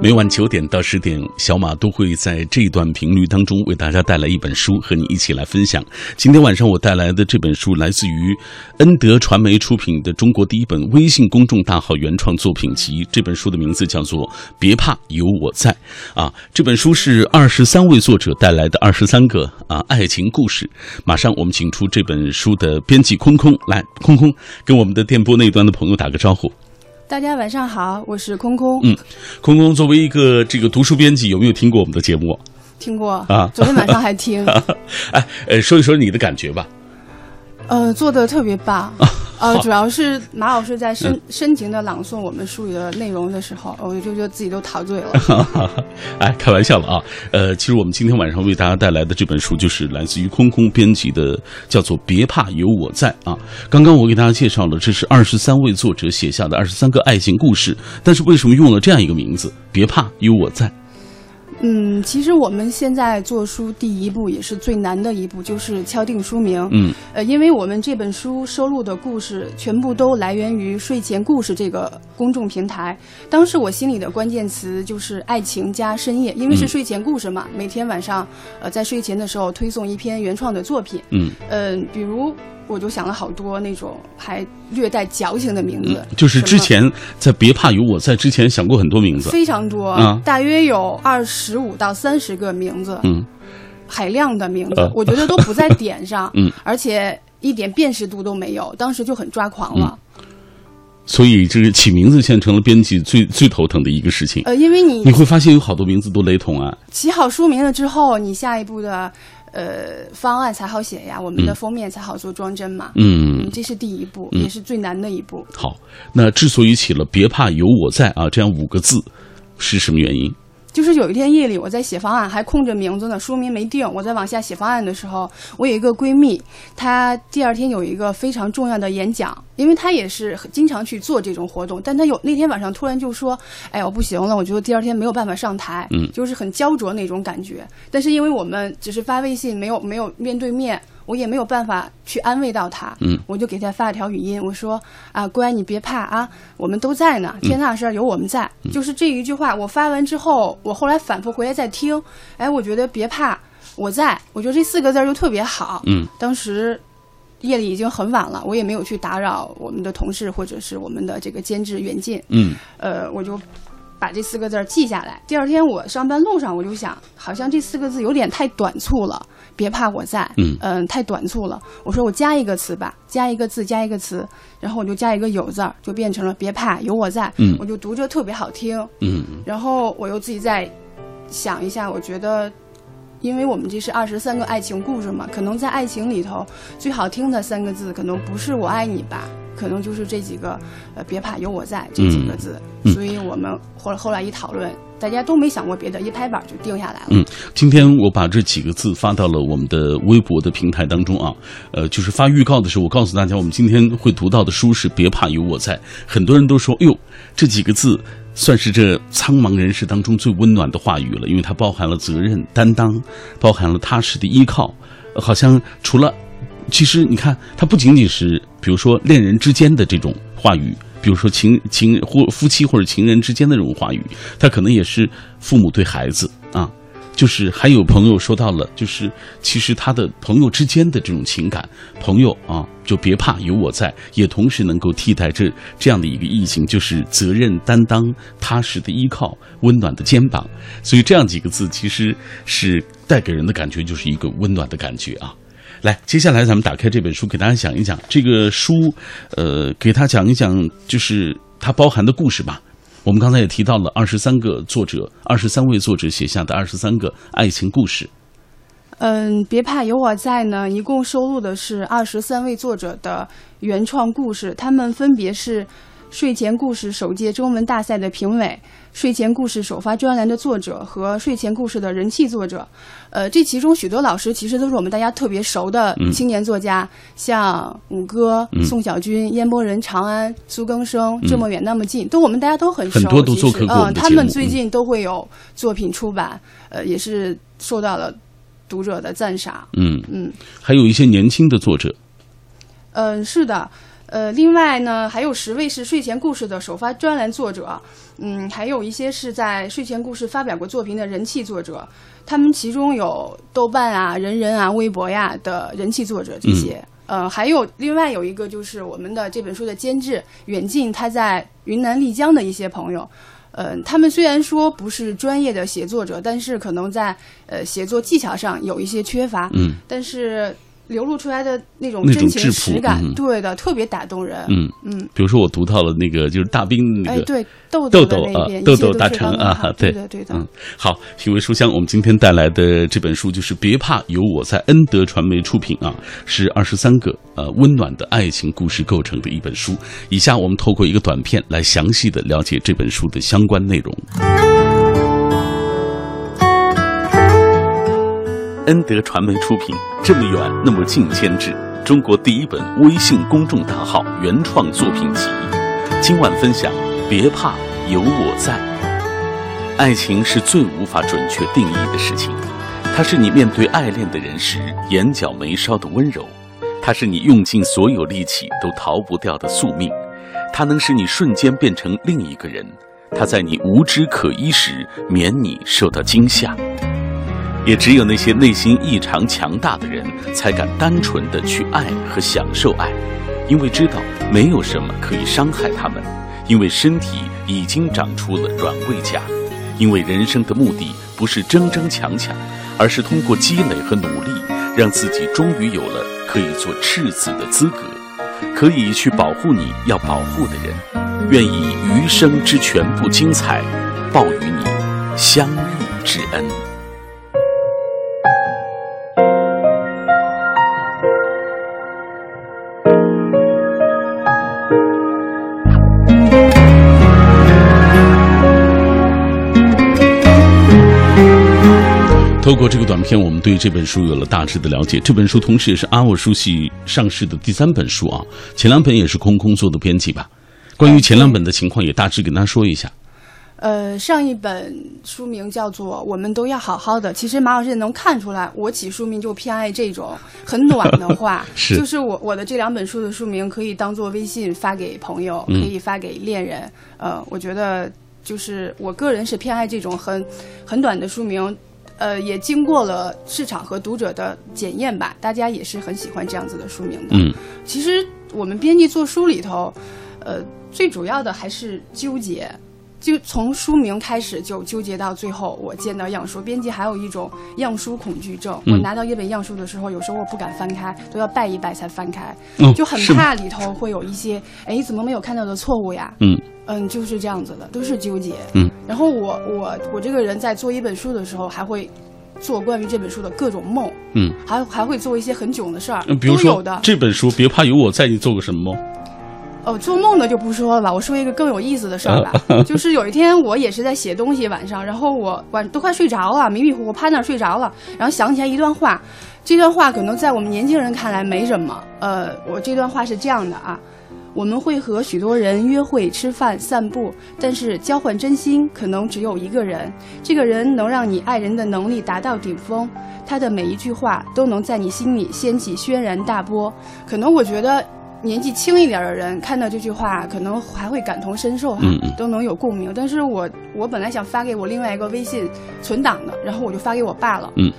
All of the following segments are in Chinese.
每晚九点到十点，小马都会在这一段频率当中为大家带来一本书，和你一起来分享。今天晚上我带来的这本书来自于恩德传媒出品的中国第一本微信公众大号原创作品集。这本书的名字叫做《别怕，有我在》啊。这本书是二十三位作者带来的二十三个啊爱情故事。马上我们请出这本书的编辑空空来，空空跟我们的电波那端的朋友打个招呼。大家晚上好，我是空空。嗯，空空作为一个这个读书编辑，有没有听过我们的节目？听过啊，昨天晚上还听。哎，呃，说一说你的感觉吧。呃，做的特别棒。呃，主要是马老师在深深情的朗诵我们书里的内容的时候，我就觉得自己都陶醉了。哎，开玩笑了啊。呃，其实我们今天晚上为大家带来的这本书，就是来自于空空编辑的，叫做《别怕，有我在》啊。刚刚我给大家介绍了，这是二十三位作者写下的二十三个爱情故事，但是为什么用了这样一个名字？别怕，有我在。嗯，其实我们现在做书第一步也是最难的一步，就是敲定书名。嗯，呃，因为我们这本书收录的故事全部都来源于睡前故事这个公众平台。当时我心里的关键词就是爱情加深夜，因为是睡前故事嘛，每天晚上，呃，在睡前的时候推送一篇原创的作品。嗯，呃，比如。我就想了好多那种还略带矫情的名字，就是之前在别怕有我在之前想过很多名字，非常多，大约有二十五到三十个名字，嗯，海量的名字，我觉得都不在点上，嗯，而且一点辨识度都没有，当时就很抓狂了。所以这个起名字现在成了编辑最最头疼的一个事情。呃，因为你你会发现有好多名字都雷同啊。起好书名了之后，你下一步的。呃，方案才好写呀，我们的封面才好做装帧嘛。嗯，这是第一步，也是最难的一步。好，那之所以起了“别怕有我在”啊这样五个字，是什么原因？就是有一天夜里，我在写方案，还空着名字呢，书名没定。我在往下写方案的时候，我有一个闺蜜，她第二天有一个非常重要的演讲，因为他也是经常去做这种活动，但他有那天晚上突然就说：“哎，我不行了，我觉得第二天没有办法上台，嗯，就是很焦灼那种感觉。”但是因为我们只是发微信，没有没有面对面。我也没有办法去安慰到他，嗯，我就给他发了条语音，我说啊，乖，你别怕啊，我们都在呢，天大的事儿有我们在，就是这一句话。我发完之后，我后来反复回来再听，哎，我觉得别怕，我在，我觉得这四个字就特别好，嗯，当时夜里已经很晚了，我也没有去打扰我们的同事或者是我们的这个监制袁静，嗯，呃，我就把这四个字记下来。第二天我上班路上，我就想，好像这四个字有点太短促了。别怕，我在。嗯嗯，太短促了。我说我加一个词吧，加一个字，加一个词，然后我就加一个有字儿，就变成了别怕，有我在。嗯，我就读着特别好听。嗯然后我又自己再想一下，我觉得，因为我们这是二十三个爱情故事嘛，可能在爱情里头最好听的三个字，可能不是我爱你吧，可能就是这几个，呃，别怕，有我在这几个字。所以我们后后来一讨论。大家都没想过别的，一拍板就定下来了。嗯，今天我把这几个字发到了我们的微博的平台当中啊，呃，就是发预告的时候，我告诉大家，我们今天会读到的书是《别怕有我在》。很多人都说，哟，这几个字算是这苍茫人世当中最温暖的话语了，因为它包含了责任担当，包含了踏实的依靠。好像除了，其实你看，它不仅仅是，比如说恋人之间的这种话语。比如说情情或夫妻或者情人之间的这种话语，它可能也是父母对孩子啊，就是还有朋友说到了，就是其实他的朋友之间的这种情感，朋友啊，就别怕有我在，也同时能够替代这这样的一个异性，就是责任担当、踏实的依靠、温暖的肩膀。所以这样几个字其实是带给人的感觉，就是一个温暖的感觉啊。来，接下来咱们打开这本书，给大家讲一讲这个书，呃，给他讲一讲，就是它包含的故事吧。我们刚才也提到了二十三个作者，二十三位作者写下的二十三个爱情故事。嗯，别怕，有我在呢。一共收录的是二十三位作者的原创故事，他们分别是。睡前故事首届中文大赛的评委，睡前故事首发专栏的作者和睡前故事的人气作者，呃，这其中许多老师其实都是我们大家特别熟的青年作家，像五哥、宋小军、烟波人、长安、苏更生，这么远那么近，都我们大家都很熟。很多都做客过嗯，他们最近都会有作品出版，呃，也是受到了读者的赞赏。嗯嗯，还有一些年轻的作者。嗯，是的。呃，另外呢，还有十位是睡前故事的首发专栏作者，嗯，还有一些是在睡前故事发表过作品的人气作者，他们其中有豆瓣啊、人人啊、微博呀的人气作者这些。呃，还有另外有一个就是我们的这本书的监制远近，他在云南丽江的一些朋友，呃，他们虽然说不是专业的写作者，但是可能在呃写作技巧上有一些缺乏，嗯，但是。流露出来的那种那种真情质朴实感，嗯对的，特别打动人。嗯嗯，比如说我读到了那个就是大兵那哎，个对，豆豆豆啊豆豆大成啊对的，对的。嗯，好，品味书香，我们今天带来的这本书就是《别怕，有我在》，恩德传媒出品啊，是二十三个呃温暖的爱情故事构成的一本书。以下我们透过一个短片来详细的了解这本书的相关内容。恩德传媒出品，这么远那么近监制，中国第一本微信公众大号原创作品集。今晚分享《别怕，有我在》。爱情是最无法准确定义的事情，它是你面对爱恋的人时眼角眉梢的温柔，它是你用尽所有力气都逃不掉的宿命，它能使你瞬间变成另一个人，它在你无知可依时免你受到惊吓。也只有那些内心异常强大的人，才敢单纯的去爱和享受爱，因为知道没有什么可以伤害他们，因为身体已经长出了软猬甲，因为人生的目的不是争争抢抢，而是通过积累和努力，让自己终于有了可以做赤子的资格，可以去保护你要保护的人，愿以余生之全部精彩，报与你相遇之恩。透过这个短片，我们对这本书有了大致的了解。这本书同时也是阿沃书系上市的第三本书啊，前两本也是空空做的编辑吧。关于前两本的情况，也大致跟大家说一下。呃，上一本书名叫做《我们都要好好的》，其实马老师也能看出来，我起书名就偏爱这种很暖的话。是就是我我的这两本书的书名可以当做微信发给朋友，嗯可以发给恋人。呃，我觉得就是我个人是偏爱这种很很短的书名。呃，也经过了市场和读者的检验吧，大家也是很喜欢这样子的书名的。嗯其实我们编辑做书里头，呃，最主要的还是纠结，就从书名开始就纠结到最后，我见到样书。编辑还有一种样书恐惧症，嗯我拿到一本样书的时候，有时候我不敢翻开，都要拜一拜才翻开，哦就很怕里头会有一些，哎，怎么没有看到的错误呀？嗯嗯，就是这样子的，都是纠结。嗯，然后我我我这个人在做一本书的时候，还会做关于这本书的各种梦，嗯，还还会做一些很囧的事儿，嗯，比如说。这本书《别怕有我在》，你做过什么梦？哦，做梦的就不说了吧，我说一个更有意思的事儿吧。就是有一天我也是在写东西，晚上，然后我晚都快睡着了，迷迷糊糊趴那儿睡着了，然后想起来一段话，这段话可能在我们年轻人看来没什么。呃，我这段话是这样的啊。我们会和许多人约会、吃饭、散步，但是交换真心可能只有一个人。这个人能让你爱人的能力达到顶峰，他的每一句话都能在你心里掀起轩然大波。可能我觉得年纪轻一点的人看到这句话，可能还会感同身受都能有共鸣。但是我我本来想发给我另外一个微信存档的，然后我就发给我爸了。嗯。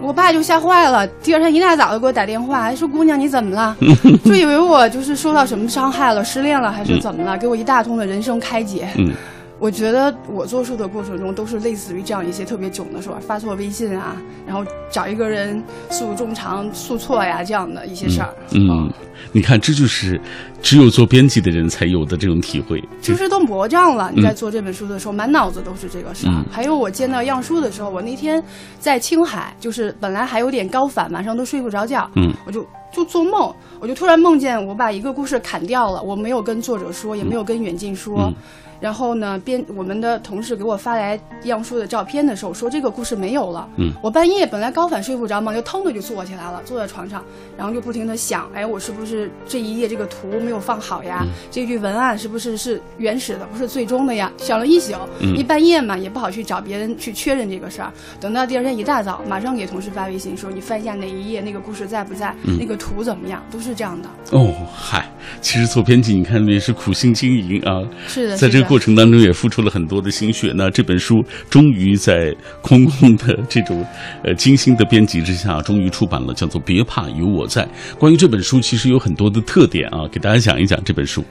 我爸就吓坏了，第二天一大早就给我打电话，还说：“姑娘你怎么了？” 就以为我就是受到什么伤害了，失恋了还是怎么了，给我一大通的人生开解。嗯我觉得我做书的过程中都是类似于这样一些特别囧的事儿，发错微信啊，然后找一个人诉衷肠、诉错呀这样的一些事儿。嗯，你看，这就是只有做编辑的人才有的这种体会。就是都魔障了。你在做这本书的时候，满脑子都是这个事儿。嗯还有我见到样书的时候，我那天在青海，就是本来还有点高反，晚上都睡不着觉，嗯，我就就做梦，我就突然梦见我把一个故事砍掉了，我没有跟作者说，也没有跟远近说。嗯然后呢，编我们的同事给我发来样书的照片的时候，说这个故事没有了。嗯，我半夜本来高反睡不着嘛，就腾的就坐起来了，坐在床上，然后就不停的想，哎，我是不是这一页这个图没有放好呀？这句文案是不是是原始的，不是最终的呀？想了一宿，嗯一半夜嘛，也不好去找别人去确认这个事儿。等到第二天一大早，马上给同事发微信说，你翻一下哪一页，那个故事在不在？嗯那个图怎么样，都是这样的。哦，嗨，其实做编辑，你看也是苦心经营啊。是的，在这个过程当中也付出了很多的心血。那这本书终于在空空的这种呃精心的编辑之下，终于出版了，叫做《别怕有我在》。关于这本书，其实有很多的特点啊，给大家讲一讲这本书。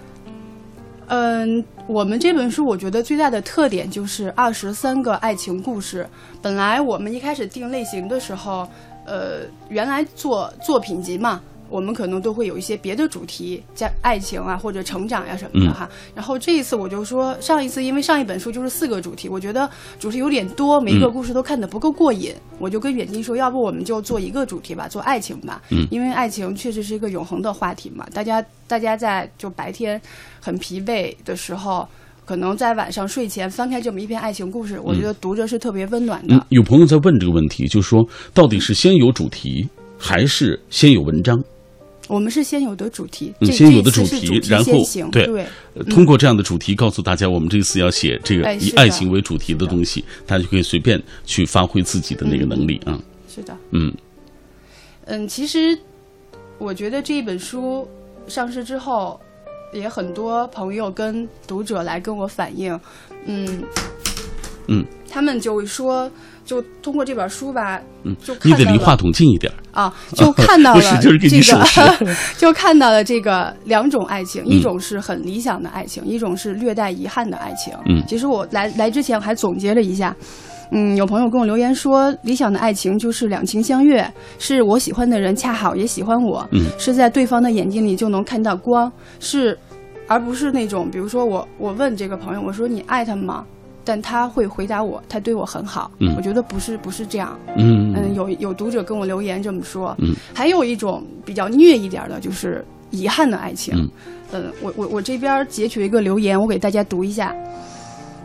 嗯，我们这本书我觉得最大的特点就是二十三个爱情故事。本来我们一开始定类型的时候，呃，原来做作品集嘛。我们可能都会有一些别的主题，加爱情啊或者成长呀什么的哈。然后这一次我就说，上一次因为上一本书就是四个主题，我觉得主题有点多，每一个故事都看得不够过瘾。我就跟远近说，要不我们就做一个主题吧，做爱情吧。嗯。因为爱情确实是一个永恒的话题嘛，大家大家在就白天很疲惫的时候，可能在晚上睡前翻开这么一篇爱情故事，我觉得读着是特别温暖的。有朋友在问这个问题，就是说到底是先有主题还是先有文章？我们是先有的主题，先有的主题，然后对，通过这样的主题告诉大家，我们这次要写这个以爱情为主题的东西，大家就可以随便去发挥自己的那个能力啊。是的，嗯嗯，其实我觉得这一本书上市之后，也很多朋友跟读者来跟我反映，嗯。嗯，他们就说。就通过这本书吧，嗯，就你得离话筒近一点啊，就看到了 这个，就看到了这个两种爱情，一种是很理想的爱情，一种是略带遗憾的爱情。嗯，其实我来来之前我还总结了一下，嗯，有朋友跟我留言说，理想的爱情就是两情相悦，是我喜欢的人恰好也喜欢我，嗯，是在对方的眼睛里就能看到光，是，而不是那种，比如说我我问这个朋友，我说你爱他吗？但他会回答我，他对我很好。嗯，我觉得不是不是这样。嗯嗯，有有读者跟我留言这么说。嗯，还有一种比较虐一点的，就是遗憾的爱情。嗯，嗯，我我我这边截取一个留言，我给大家读一下。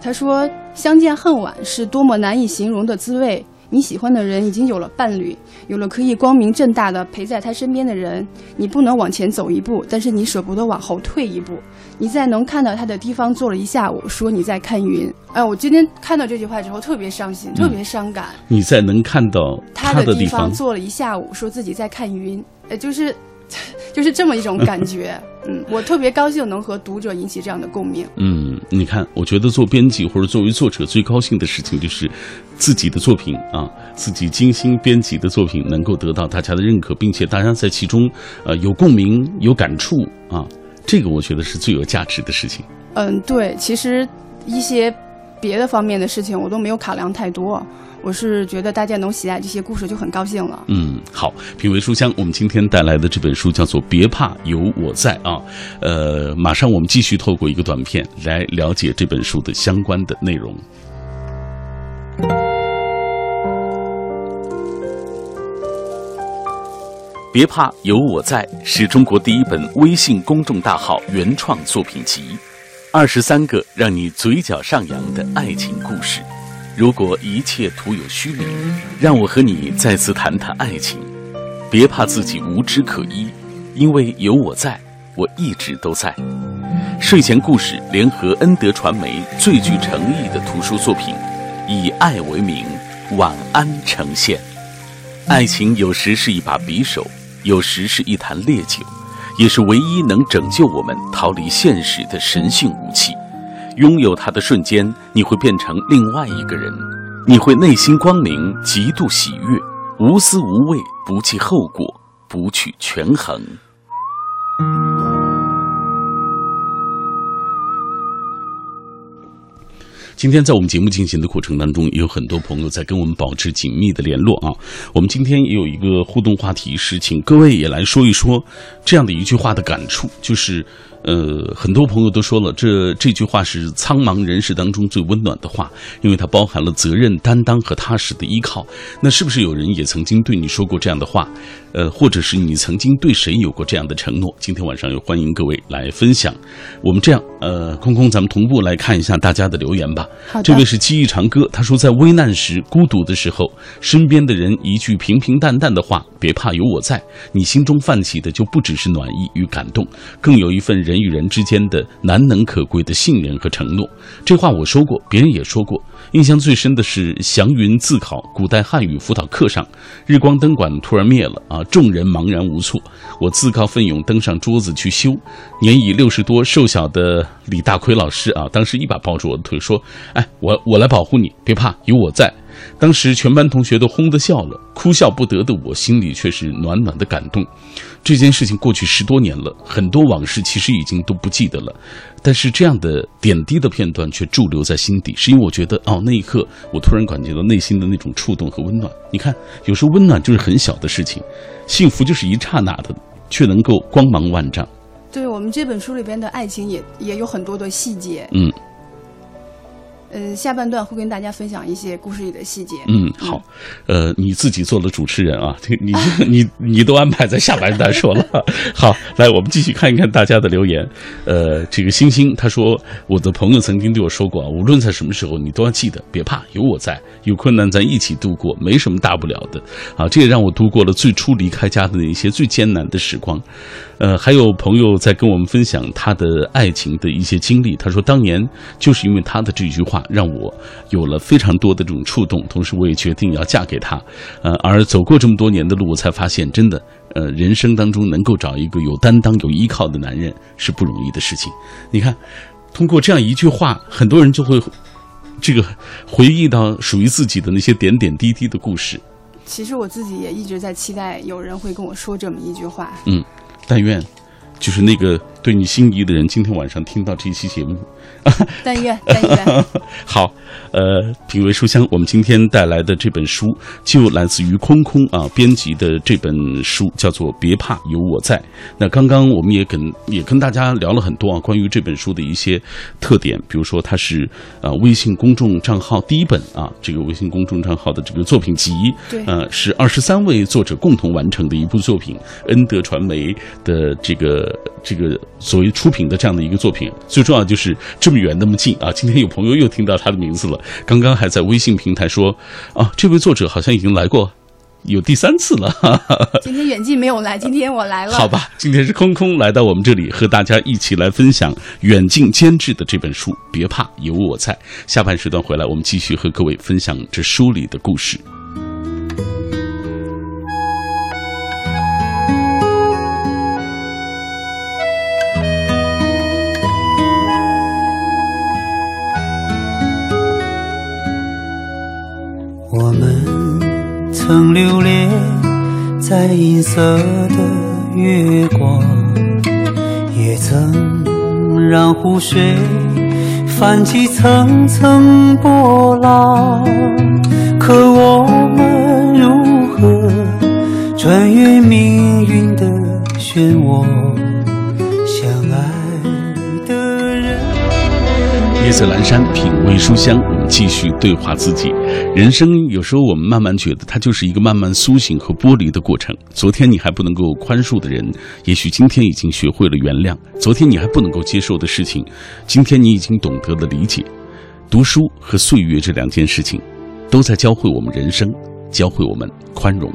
他说：“相见恨晚是多么难以形容的滋味。”你喜欢的人已经有了伴侣，有了可以光明正大的陪在他身边的人，你不能往前走一步，但是你舍不得往后退一步。你在能看到他的地方坐了一下午，说你在看云。哎，我今天看到这句话之后特别伤心，特别伤感。你在能看到他的地方坐了一下午，说自己在看云，呃，就是。就是这么一种感觉，嗯，我特别高兴能和读者引起这样的共鸣。嗯，你看，我觉得做编辑或者作为作者最高兴的事情就是自己的作品啊，自己精心编辑的作品能够得到大家的认可，并且大家在其中呃有共鸣、有感触啊，这个我觉得是最有价值的事情。嗯，对，其实一些别的方面的事情我都没有考量太多。我是觉得大家能喜爱这些故事就很高兴了。嗯，好，品味书香，我们今天带来的这本书叫做《别怕有我在》啊。呃，马上我们继续透过一个短片来了解这本书的相关的内容。别怕有我在是中国第一本微信公众大号原创作品集，二十三个让你嘴角上扬的爱情故事。如果一切徒有虚名，让我和你再次谈谈爱情。别怕自己无枝可依，因为有我在，我一直都在。睡前故事联合恩德传媒最具诚意的图书作品，以爱为名，晚安呈现。爱情有时是一把匕首，有时是一坛烈酒，也是唯一能拯救我们逃离现实的神性武器。拥有它的瞬间，你会变成另外一个人，你会内心光明，极度喜悦，无私无畏，不计后果，不去权衡。今天在我们节目进行的过程当中，也有很多朋友在跟我们保持紧密的联络啊。我们今天也有一个互动话题，是请各位也来说一说这样的一句话的感触，就是。呃，很多朋友都说了，这这句话是苍茫人世当中最温暖的话，因为它包含了责任担当和踏实的依靠。那是不是有人也曾经对你说过这样的话？呃，或者是你曾经对谁有过这样的承诺？今天晚上也欢迎各位来分享。我们这样，呃，空空，咱们同步来看一下大家的留言吧。这位是记忆长歌，他说在危难时、孤独的时候，身边的人一句平平淡淡的话，别怕，有我在，你心中泛起的就不只是暖意与感动，更有一份人与人之间的难能可贵的信任和承诺。这话我说过，别人也说过。印象最深的是祥云自考古代汉语辅导课上，日光灯管突然灭了啊，众人茫然无措。我自告奋勇登上桌子去修，年已六十多、瘦小的李大奎老师啊，当时一把抱住我的腿说：“哎，我我来保护你，别怕，有我在。”当时全班同学都哄得笑了，哭笑不得的我心里却是暖暖的感动。这件事情过去十多年了，很多往事其实已经都不记得了，但是这样的点滴的片段却驻留在心底，是因为我觉得哦，那一刻我突然感觉到内心的那种触动和温暖。你看，有时候温暖就是很小的事情，幸福就是一刹那的，却能够光芒万丈。对我们这本书里边的爱情也也有很多的细节。嗯。嗯，下半段会跟大家分享一些故事里的细节。嗯，好，呃，你自己做了主持人啊，你你你都安排在下半段说了。好，来，我们继续看一看大家的留言。呃，这个星星他说，我的朋友曾经对我说过啊，无论在什么时候，你都要记得，别怕，有我在，有困难咱一起度过，没什么大不了的。啊，这也让我度过了最初离开家的那些最艰难的时光。呃，还有朋友在跟我们分享他的爱情的一些经历。他说，当年就是因为他的这句话，让我有了非常多的这种触动，同时我也决定要嫁给他。呃，而走过这么多年的路，我才发现，真的，呃，人生当中能够找一个有担当、有依靠的男人是不容易的事情。你看，通过这样一句话，很多人就会这个回忆到属于自己的那些点点滴滴的故事。其实我自己也一直在期待有人会跟我说这么一句话。嗯。但愿，就是那个对你心仪的人，今天晚上听到这一期节目。但愿，但愿。好，呃，品味书香，我们今天带来的这本书就来自于空空啊编辑的这本书，叫做《别怕，有我在》。那刚刚我们也跟也跟大家聊了很多啊，关于这本书的一些特点，比如说它是啊微信公众账号第一本啊，这个微信公众账号的这个作品集，对，呃，是二十三位作者共同完成的一部作品，恩德传媒的这个这个所谓出品的这样的一个作品，最重要就是。这么远那么近啊！今天有朋友又听到他的名字了，刚刚还在微信平台说啊，这位作者好像已经来过，有第三次了。今天远近没有来，今天我来了。好吧，今天是空空来到我们这里，和大家一起来分享远近监制的这本书。别怕，有我在。下半时段回来，我们继续和各位分享这书里的故事。曾留恋在银色的月光，也曾让湖水泛起层层波浪。可我们如何穿越命运的漩涡？夜色阑珊，品味书香，我们继续对话自己。人生有时候，我们慢慢觉得它就是一个慢慢苏醒和剥离的过程。昨天你还不能够宽恕的人，也许今天已经学会了原谅；昨天你还不能够接受的事情，今天你已经懂得了理解。读书和岁月这两件事情，都在教会我们人生，教会我们宽容。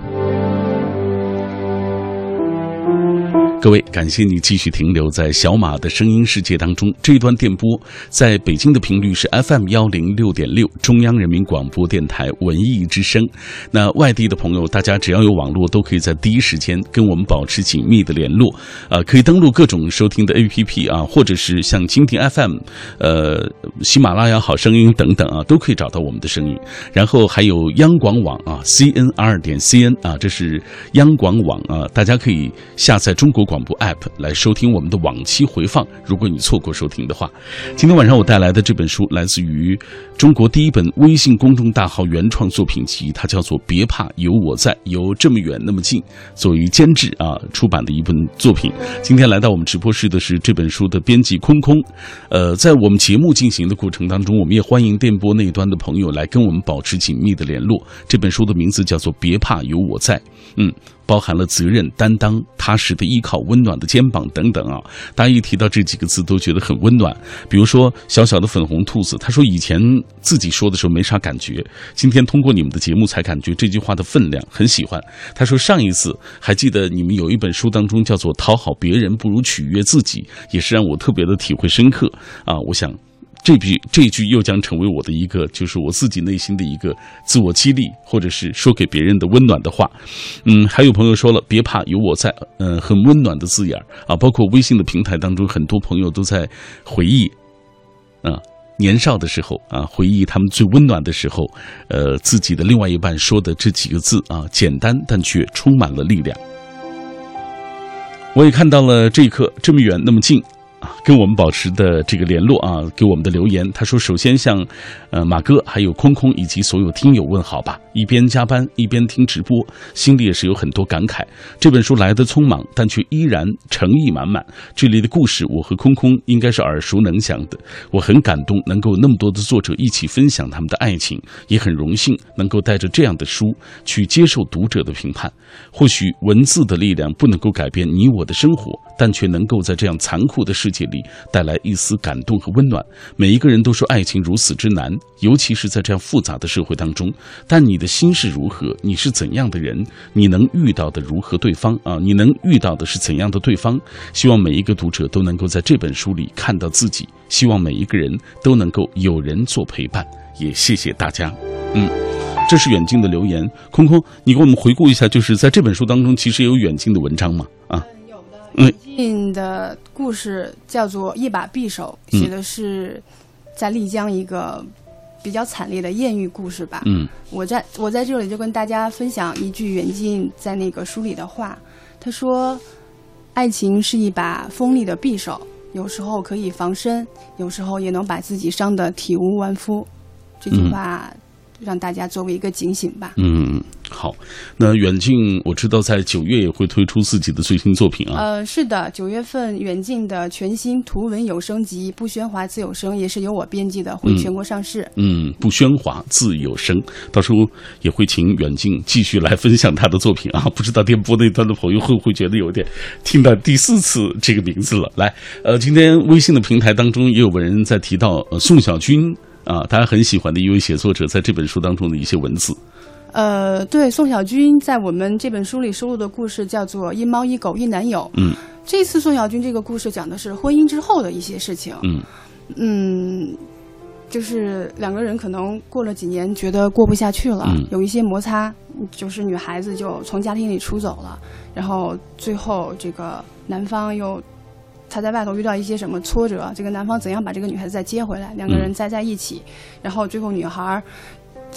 各位，感谢你继续停留在小马的声音世界当中。这一段电波在北京的频率是 FM 幺零六点六，中央人民广播电台文艺之声。那外地的朋友，大家只要有网络，都可以在第一时间跟我们保持紧密的联络。呃，可以登录各种收听的 APP 啊，或者是像蜻蜓 FM、呃喜马拉雅好声音等等啊，都可以找到我们的声音。然后还有央广网啊，CNR 点 CN 啊，这是央广网啊，大家可以下载中国。广播 App 来收听我们的往期回放。如果你错过收听的话，今天晚上我带来的这本书来自于中国第一本微信公众大号原创作品集，它叫做《别怕，有我在》，由这么远那么近作为监制啊出版的一本作品。今天来到我们直播室的是这本书的编辑空空。呃，在我们节目进行的过程当中，我们也欢迎电波那端的朋友来跟我们保持紧密的联络。这本书的名字叫做《别怕，有我在》。嗯。包含了责任、担当、踏实的依靠、温暖的肩膀等等啊。大家一提到这几个字，都觉得很温暖。比如说小小的粉红兔子，他说以前自己说的时候没啥感觉，今天通过你们的节目才感觉这句话的分量，很喜欢。他说上一次还记得你们有一本书当中叫做《讨好别人不如取悦自己》，也是让我特别的体会深刻啊。我想。这句这句又将成为我的一个，就是我自己内心的一个自我激励，或者是说给别人的温暖的话。嗯，还有朋友说了，别怕，有我在。嗯，很温暖的字眼啊，包括微信的平台当中，很多朋友都在回忆啊，年少的时候啊，回忆他们最温暖的时候，呃，自己的另外一半说的这几个字啊，简单但却充满了力量。我也看到了这一刻，这么远，那么近。啊，跟我们保持的这个联络啊，给我们的留言，他说：“首先向，呃，马哥还有空空以及所有听友问好吧。一边加班一边听直播，心里也是有很多感慨。这本书来的匆忙，但却依然诚意满满。这里的故事，我和空空应该是耳熟能详的。我很感动，能够那么多的作者一起分享他们的爱情，也很荣幸能够带着这样的书去接受读者的评判。或许文字的力量不能够改变你我的生活，但却能够在这样残酷的世。”世界里带来一丝感动和温暖。每一个人都说爱情如此之难，尤其是在这样复杂的社会当中。但你的心是如何？你是怎样的人？你能遇到的如何对方啊？你能遇到的是怎样的对方？希望每一个读者都能够在这本书里看到自己。希望每一个人都能够有人做陪伴。也谢谢大家。嗯，这是远近的留言。空空，你给我们回顾一下，就是在这本书当中，其实有远近的文章吗？啊。最近的故事叫做《一把匕首》，写的是在丽江一个比较惨烈的艳遇故事吧。嗯，我在我在这里就跟大家分享一句远近在那个书里的话，他说：“爱情是一把锋利的匕首，有时候可以防身，有时候也能把自己伤得体无完肤。”这句话。让大家作为一个警醒吧。嗯，好。那远近，我知道在九月也会推出自己的最新作品啊。呃，是的，九月份远近的全新图文有声集《不喧哗自有声》也是由我编辑的，会全国上市。嗯，不喧哗自有声，到时候也会请远近继续来分享他的作品啊。不知道电波那端的朋友会不会觉得有点听到第四次这个名字了？来，呃，今天微信的平台当中也有人在提到呃宋小军。啊，大家很喜欢的一位写作者，在这本书当中的一些文字。呃，对，宋小军在我们这本书里收录的故事叫做《一猫一狗一男友》。嗯，这次宋小军这个故事讲的是婚姻之后的一些事情。嗯嗯，就是两个人可能过了几年，觉得过不下去了，有一些摩擦，就是女孩子就从家庭里出走了，然后最后这个男方又。他在外头遇到一些什么挫折？这个男方怎样把这个女孩子再接回来？两个人再在一起，然后最后女孩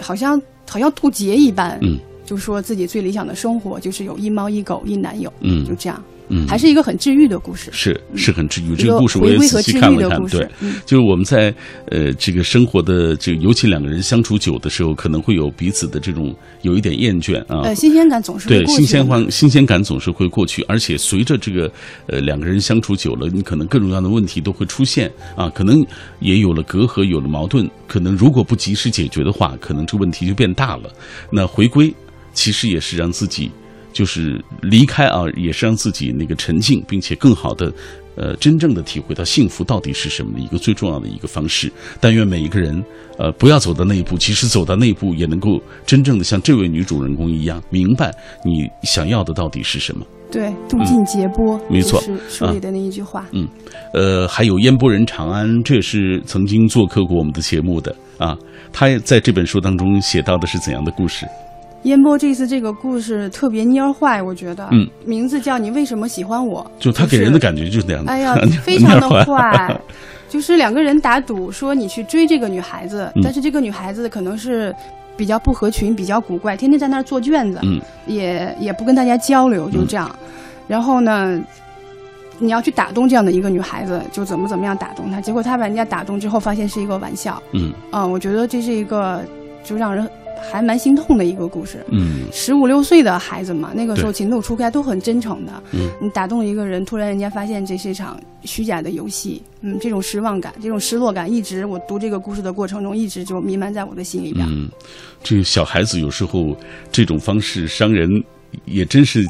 好像好像渡劫一般，就说自己最理想的生活就是有一猫一狗一男友，就这样。嗯，还是一个很治愈的故事，是是很治愈。这个故事我也仔细看了看，对，就是我们在呃这个生活的这个，尤其两个人相处久的时候，可能会有彼此的这种有一点厌倦啊。呃，新鲜感总是对新鲜感，新鲜感总是会过去，而且随着这个呃两个人相处久了，你可能各种各样的问题都会出现啊，可能也有了隔阂，有了矛盾，可能如果不及时解决的话，可能这个问题就变大了。那回归其实也是让自己。就是离开啊，也是让自己那个沉静，并且更好的，呃，真正的体会到幸福到底是什么的一个最重要的一个方式。但愿每一个人，呃，不要走到那一步，其实走到那一步也能够真正的像这位女主人公一样，明白你想要的到底是什么。对，渡尽劫波，没错，书里的那一句话。嗯，呃，还有烟波人长安，这也是曾经做客过我们的节目的啊。他也在这本书当中写到的是怎样的故事？烟波这次这个故事特别蔫坏，我觉得，嗯，名字叫你为什么喜欢我？就他给人的感觉就是那样。的，哎呀，非常的坏，就是两个人打赌说你去追这个女孩子，但是这个女孩子可能是比较不合群，比较古怪，天天在那儿做卷子，嗯，也也不跟大家交流，就这样。然后呢，你要去打动这样的一个女孩子，就怎么怎么样打动她，结果她把人家打动之后，发现是一个玩笑，嗯，啊，我觉得这是一个就让人。还蛮心痛的一个故事。嗯，十五六岁的孩子嘛，那个时候情窦初开，都很真诚的。嗯，你打动一个人，突然人家发现这是一场虚假的游戏。嗯，这种失望感，这种失落感，一直我读这个故事的过程中，一直就弥漫在我的心里边。嗯，这个小孩子有时候这种方式伤人，也真是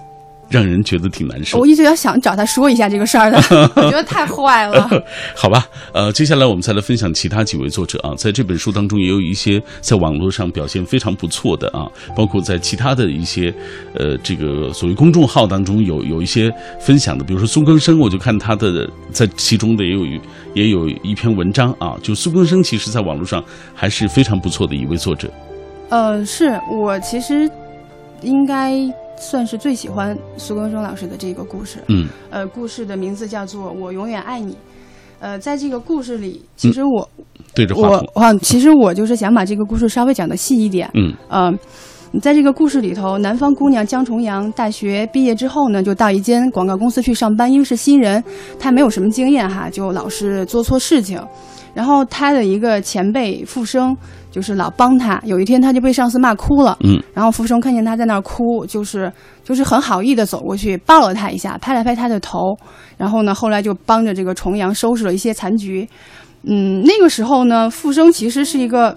让人觉得挺难受。我一直要想找他说一下这个事儿的，我觉得太坏了。好吧，呃，接下来我们再来分享其他几位作者啊，在这本书当中也有一些在网络上表现非常不错的啊，包括在其他的一些呃这个所谓公众号当中有有一些分享的，比如说苏更生，我就看他的在其中的也有也有一篇文章啊，就苏更生其实在网络上还是非常不错的一位作者。呃，是我其实应该。算是最喜欢苏更生老师的这个故事。嗯，呃，故事的名字叫做《我永远爱你》。呃，在这个故事里，其实我对着我啊，其实我就是想把这个故事稍微讲的细一点。嗯，呃，在这个故事里头，南方姑娘江重阳大学毕业之后呢，就到一间广告公司去上班，因为是新人，她没有什么经验哈，就老是做错事情。然后她的一个前辈傅生。就是老帮她，有一天她就被上司骂哭了。嗯，然后福生看见她在那儿哭，就是就是很好意的走过去抱了她一下，拍了拍她的头，然后呢，后来就帮着这个重阳收拾了一些残局。嗯，那个时候呢，傅生其实是一个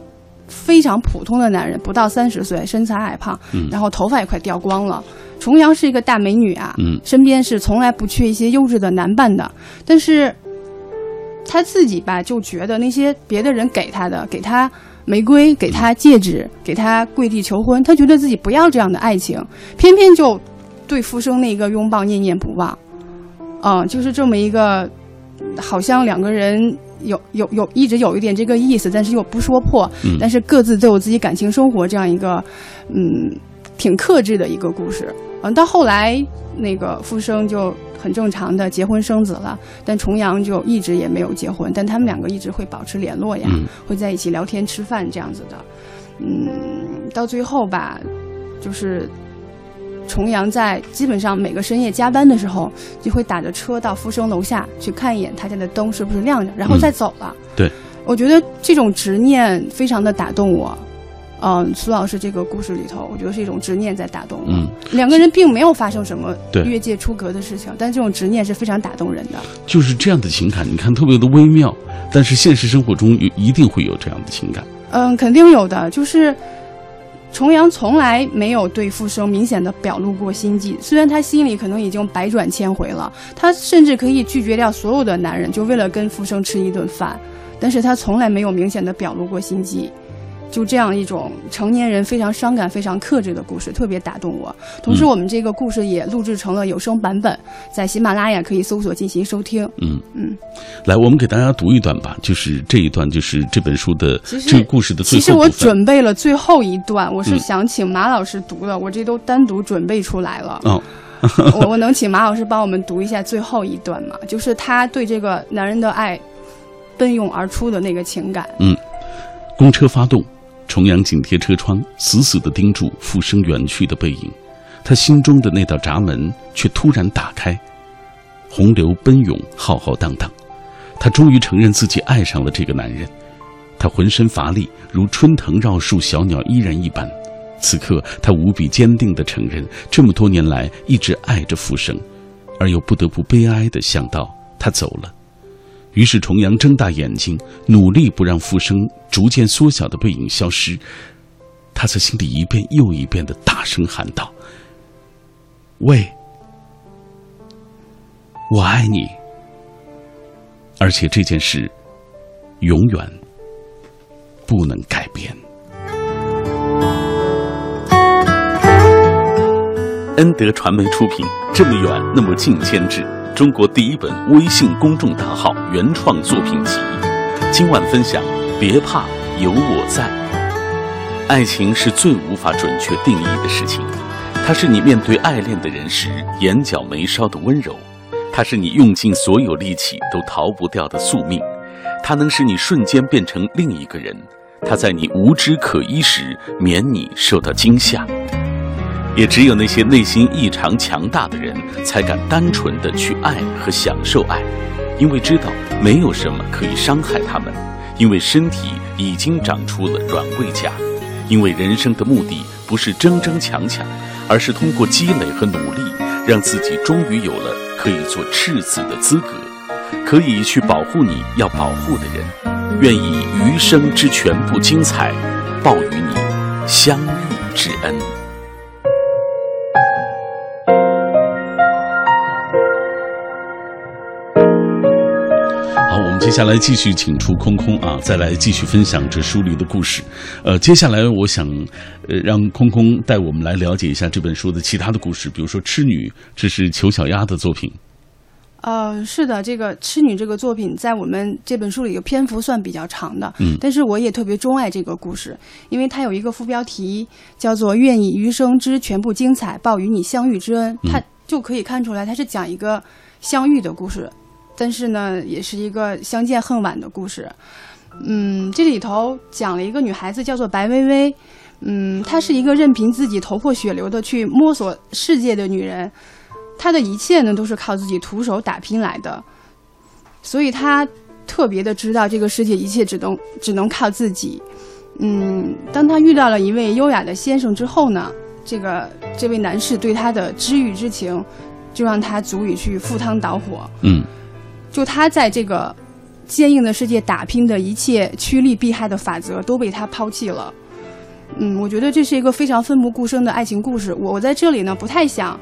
非常普通的男人，不到三十岁，身材矮胖，然后头发也快掉光了。重阳是一个大美女啊，嗯，身边是从来不缺一些优质的男伴的，但是他自己吧，就觉得那些别的人给他的，给他。玫瑰给他戒指，给他跪地求婚，他觉得自己不要这样的爱情，偏偏就对复生那个拥抱念念不忘，嗯，就是这么一个，好像两个人有有有一直有一点这个意思，但是又不说破，但是各自都有自己感情生活这样一个，嗯，挺克制的一个故事，嗯，到后来那个复生就。很正常的结婚生子了，但重阳就一直也没有结婚，但他们两个一直会保持联络呀，会在一起聊天吃饭这样子的。嗯，到最后吧，就是重阳在基本上每个深夜加班的时候，就会打着车到福生楼下去看一眼他家的灯是不是亮着，然后再走了。对，我觉得这种执念非常的打动我。嗯，苏老师这个故事里头，我觉得是一种执念在打动我。嗯，两个人并没有发生什么越界出格的事情，但这种执念是非常打动人的。就是这样的情感，你看特别的微妙，但是现实生活中有一定会有这样的情感。嗯，肯定有的。就是重阳从来没有对复生明显的表露过心计，虽然他心里可能已经百转千回了，他甚至可以拒绝掉所有的男人，就为了跟复生吃一顿饭，但是他从来没有明显的表露过心计。就这样一种成年人非常伤感、非常克制的故事，特别打动我。同时，我们这个故事也录制成了有声版本，在喜马拉雅可以搜索进行收听。嗯嗯，来，我们给大家读一段吧，就是这一段，就是这本书的这个故事的最后其实我准备了最后一段，我是想请马老师读的，我这都单独准备出来了。哦，我我能请马老师帮我们读一下最后一段吗？就是他对这个男人的爱奔涌而出的那个情感。嗯，公车发动。重阳紧贴车窗，死死地盯住复生远去的背影，他心中的那道闸门却突然打开，洪流奔涌，浩浩荡荡。他终于承认自己爱上了这个男人，他浑身乏力，如春藤绕树，小鸟依人一般。此刻，他无比坚定地承认，这么多年来一直爱着复生，而又不得不悲哀地想到他走了。于是，重阳睁大眼睛，努力不让复生逐渐缩小的背影消失。他在心里一遍又一遍的大声喊道：“喂，我爱你。”而且这件事永远不能改变。恩德传媒出品，《这么远那么近》监制。中国第一本微信公众大号原创作品集，今晚分享。别怕，有我在。爱情是最无法准确定义的事情，它是你面对爱恋的人时眼角眉梢的温柔，它是你用尽所有力气都逃不掉的宿命，它能使你瞬间变成另一个人，它在你无知可依时免你受到惊吓。也只有那些内心异常强大的人，才敢单纯的去爱和享受爱，因为知道没有什么可以伤害他们，因为身体已经长出了软猬甲，因为人生的目的不是争争抢抢，而是通过积累和努力，让自己终于有了可以做赤子的资格，可以去保护你要保护的人，愿以余生之全部精彩，报与你相遇之恩。接下来继续请出空空啊，再来继续分享这书里的故事。呃，接下来我想，呃，让空空带我们来了解一下这本书的其他的故事，比如说《痴女》，这是裘小丫的作品。呃，是的，这个《痴女》这个作品在我们这本书里的篇幅算比较长的，嗯但是我也特别钟爱这个故事，因为它有一个副标题叫做“愿以余生之全部精彩报与你相遇之恩”，它就可以看出来它是讲一个相遇的故事，但是呢，也是一个相见恨晚的故事。嗯，这里头讲了一个女孩子叫做白薇薇，嗯，她是一个任凭自己头破血流的去摸索世界的女人，她的一切呢都是靠自己徒手打拼来的，所以她特别的知道这个世界一切只能只能靠自己。嗯，当她遇到了一位优雅的先生之后呢，这个这位男士对她的知遇之情，就让她足以去赴汤蹈火。嗯就他在这个坚硬的世界打拼的一切趋利避害的法则都被他抛弃了。嗯，我觉得这是一个非常奋不顾身的爱情故事。我我在这里呢不太想，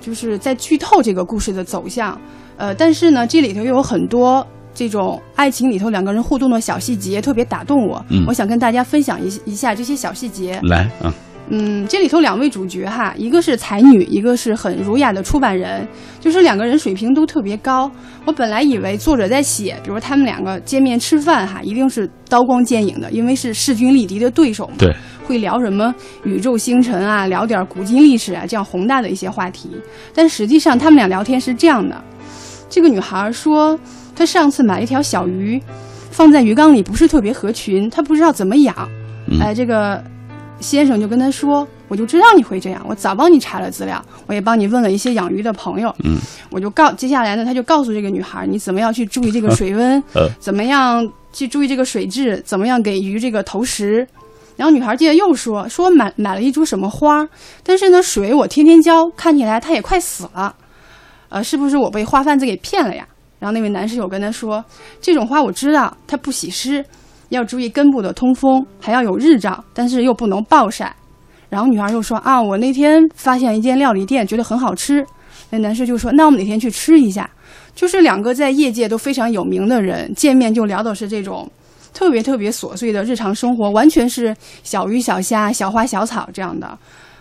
就是在剧透这个故事的走向。呃，但是呢，这里头又有很多这种爱情里头两个人互动的小细节，特别打动我。嗯我想跟大家分享一一下这些小细节。来啊，嗯，这里头两位主角哈，一个是才女，一个是很儒雅的出版人，就是两个人水平都特别高。我本来以为作者在写，比如他们两个见面吃饭哈，一定是刀光剑影的，因为是势均力敌的对手嘛。对，会聊什么宇宙星辰啊，聊点古今历史啊，这样宏大的一些话题。但实际上，他们俩聊天是这样的：这个女孩说，她上次买了一条小鱼，放在鱼缸里不是特别合群，她不知道怎么养。嗯哎，这个先生就跟他说：“我就知道你会这样，我早帮你查了资料，我也帮你问了一些养鱼的朋友。嗯，我就告接下来呢，他就告诉这个女孩，你怎么样去注意这个水温，呃 怎么样去注意这个水质，怎么样给鱼这个投食。然后女孩接着又说说买买了一株什么花，但是呢水我天天浇，看起来它也快死了，呃，是不是我被花贩子给骗了呀？然后那位男士友跟他说，这种花我知道它不喜湿，要注意根部的通风，还要有日照，但是又不能暴晒。然后女孩又说啊，我那天发现一间料理店，觉得很好吃。那男士就说，那我们哪天去吃一下？就是两个在业界都非常有名的人见面就聊的是这种特别特别琐碎的日常生活，完全是小鱼小虾、小花小草这样的。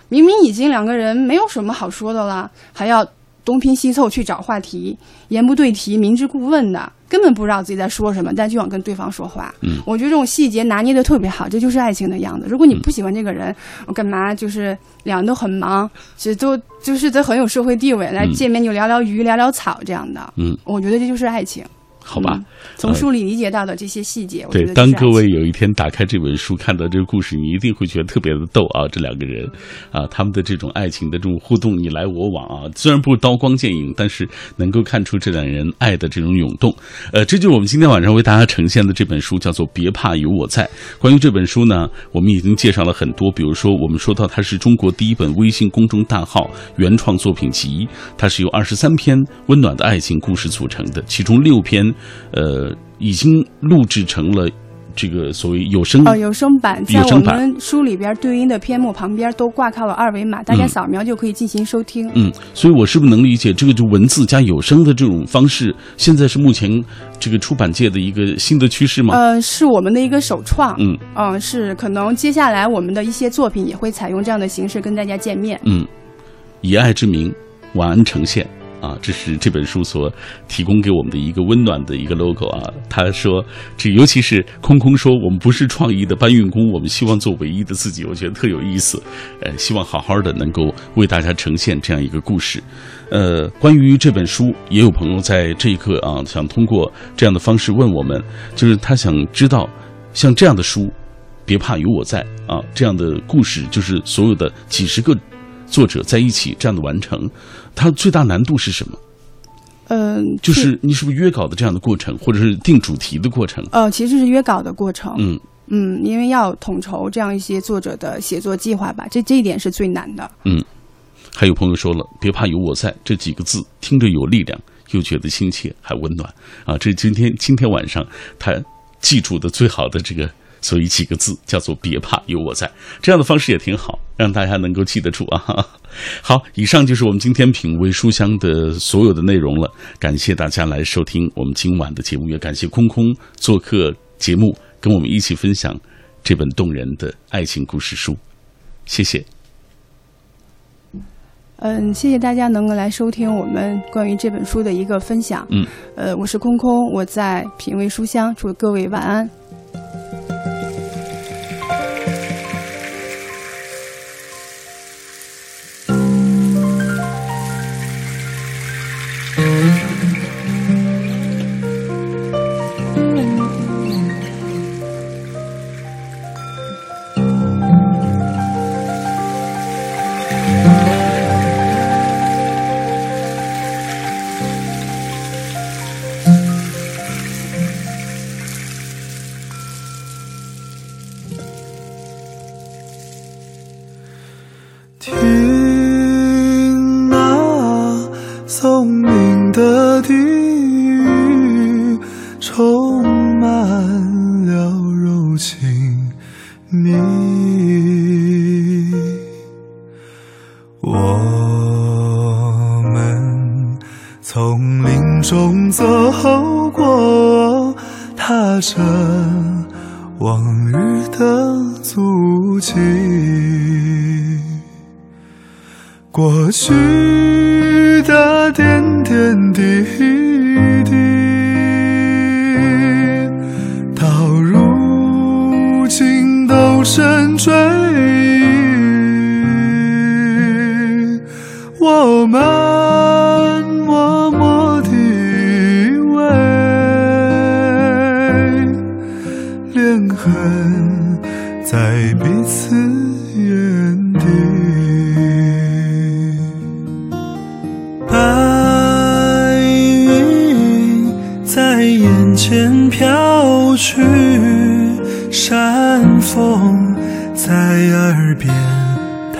明明已经两个人没有什么好说的了，还要东拼西凑去找话题，言不对题，明知故问的，根本不知道自己在说什么，但就想跟对方说话。嗯，我觉得这种细节拿捏的特别好，这就是爱情的样子。如果你不喜欢这个人，我干嘛就是两人都很忙，其实都就是都很有社会地位，来嗯见面就聊聊鱼、聊聊草这样的。嗯，我觉得这就是爱情。好吧嗯。从书里理解到的这些细节，对，当各位有一天打开这本书，看到这个故事，你一定会觉得特别的逗啊！这两个人啊，他们的这种爱情的这种互动，你来我往啊，虽然不是刀光剑影，但是能够看出这两人爱的这种涌动。呃，这就是我们今天晚上为大家呈现的这本书，叫做《别怕有我在》。关于这本书呢，我们已经介绍了很多，比如说我们说到它是中国第一本微信公众大号原创作品集，它是由二十三篇温暖的爱情故事组成的，其中六篇，呃，已经录制成了这个所谓有声哦，有声版在我们书里边对应的篇目旁边都挂靠了二维码，大家嗯扫描就可以进行收听。嗯，所以我是不是能理解这个就文字加有声的这种方式，现在是目前这个出版界的一个新的趋势吗？呃，是我们的一个首创。嗯嗯、是可能接下来我们的一些作品也会采用这样的形式跟大家见面。嗯，以爱之名，晚安呈现。啊，这是这本书所提供给我们的一个温暖的一个 logo 啊。他说，这尤其是空空说，我们不是创意的搬运工，我们希望做唯一的自己，我觉得特有意思。呃，希望好好的能够为大家呈现这样一个故事。呃，关于这本书，也有朋友在这一刻啊，想通过这样的方式问我们，就是他想知道，像这样的书，别怕有我在啊，这样的故事，就是所有的几十个作者在一起这样的完成，它最大难度是什么？嗯、就是你是不是约稿的这样的过程，或者是定主题的过程？呃，其实是约稿的过程。嗯嗯，因为要统筹这样一些作者的写作计划吧，这这一点是最难的。嗯。还有朋友说了，别怕有我在这几个字听着有力量，又觉得亲切还温暖啊！这是今天今天晚上他记住的最好的这个所以几个字叫做“别怕，有我在”。这样的方式也挺好，让大家能够记得住啊。好，以上就是我们今天品味书香的所有的内容了。感谢大家来收听我们今晚的节目，也感谢空空做客节目，跟我们一起分享这本动人的爱情故事书。谢谢。嗯，谢谢大家能够来收听我们关于这本书的一个分享。嗯，呃，我是空空，我在品味书香，祝各位晚安。那松林的低语，充满了柔情蜜意。我们从林中走过，踏着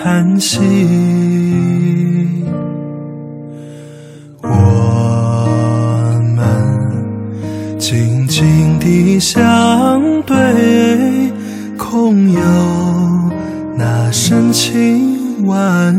叹息。我们静静地相对，空有那深情万